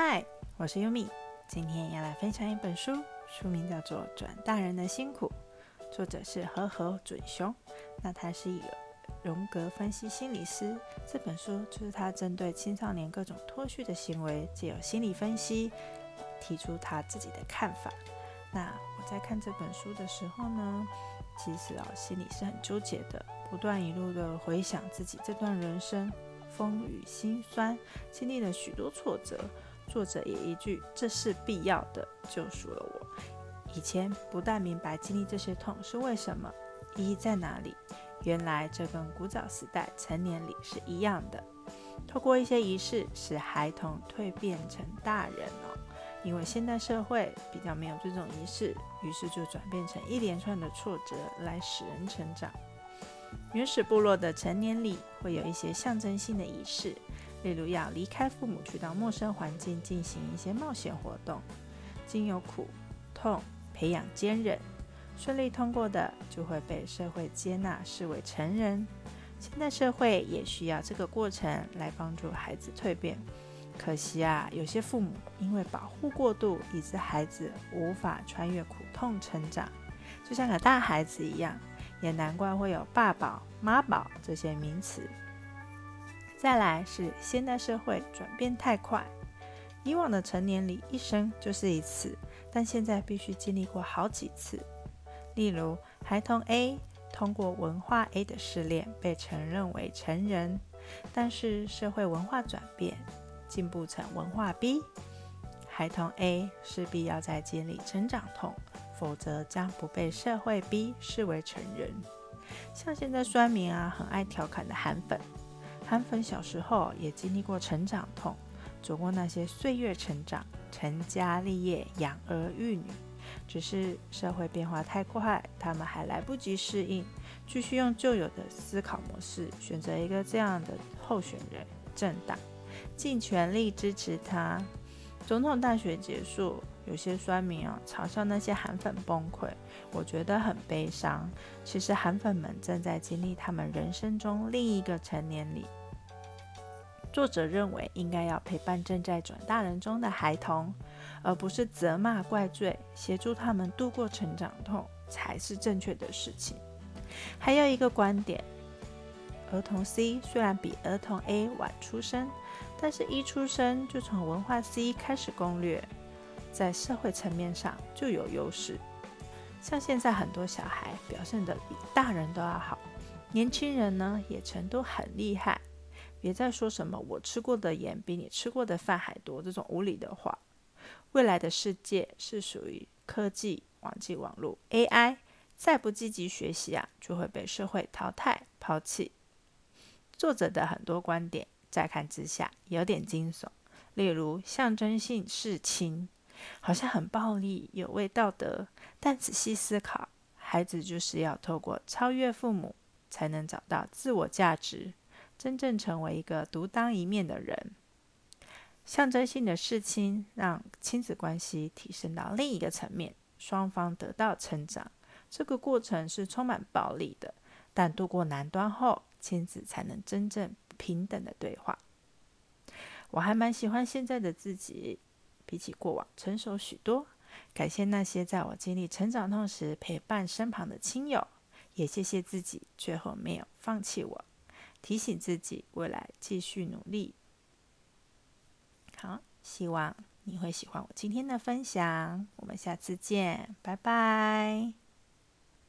嗨，我是优米，今天要来分享一本书，书名叫做《转大人的辛苦》，作者是和和准雄。那他是一个荣格分析心理师，这本书就是他针对青少年各种脱序的行为，借由心理分析提出他自己的看法。那我在看这本书的时候呢，其实啊心里是很纠结的，不断一路的回想自己这段人生风雨辛酸，经历了许多挫折。作者也一句“这是必要的”救赎了我。以前不大明白经历这些痛是为什么，意义在哪里。原来这跟古早时代成年礼是一样的，透过一些仪式使孩童蜕变成大人哦。因为现代社会比较没有这种仪式，于是就转变成一连串的挫折来使人成长。原始部落的成年礼会有一些象征性的仪式。例如要离开父母，去到陌生环境进行一些冒险活动，经由苦痛培养坚韧，顺利通过的就会被社会接纳，视为成人。现在社会也需要这个过程来帮助孩子蜕变。可惜啊，有些父母因为保护过度，以致孩子无法穿越苦痛成长，就像个大孩子一样。也难怪会有爸宝、妈宝这些名词。再来是现代社会转变太快，以往的成年礼一生就是一次，但现在必须经历过好几次。例如，孩童 A 通过文化 A 的试炼被承认为成人，但是社会文化转变，进步成文化 B，孩童 A 势必要再经历成长痛，否则将不被社会 B 视为成人。像现在酸民啊，很爱调侃的韩粉。韩粉小时候也经历过成长痛，走过那些岁月成长、成家立业、养儿育女。只是社会变化太快，他们还来不及适应，继续用旧有的思考模式，选择一个这样的候选人政党，尽全力支持他。总统大选结束，有些酸民啊嘲笑那些韩粉崩溃，我觉得很悲伤。其实韩粉们正在经历他们人生中另一个成年礼。作者认为，应该要陪伴正在转大人中的孩童，而不是责骂怪罪，协助他们度过成长痛，才是正确的事情。还有一个观点，儿童 C 虽然比儿童 A 晚出生，但是一出生就从文化 C 开始攻略，在社会层面上就有优势。像现在很多小孩表现得比大人都要好，年轻人呢也程度很厉害。别再说什么我吃过的盐比你吃过的饭还多这种无理的话。未来的世界是属于科技、网际网络、AI，再不积极学习啊，就会被社会淘汰、抛弃。作者的很多观点，乍看之下有点惊悚，例如象征性事情，好像很暴力、有违道德。但仔细思考，孩子就是要透过超越父母，才能找到自我价值。真正成为一个独当一面的人，象征性的事情让亲子关系提升到另一个层面，双方得到成长。这个过程是充满暴力的，但度过难关后，亲子才能真正平等的对话。我还蛮喜欢现在的自己，比起过往成熟许多。感谢那些在我经历成长痛时陪伴身旁的亲友，也谢谢自己最后没有放弃我。提醒自己，未来继续努力。好，希望你会喜欢我今天的分享。我们下次见，拜拜。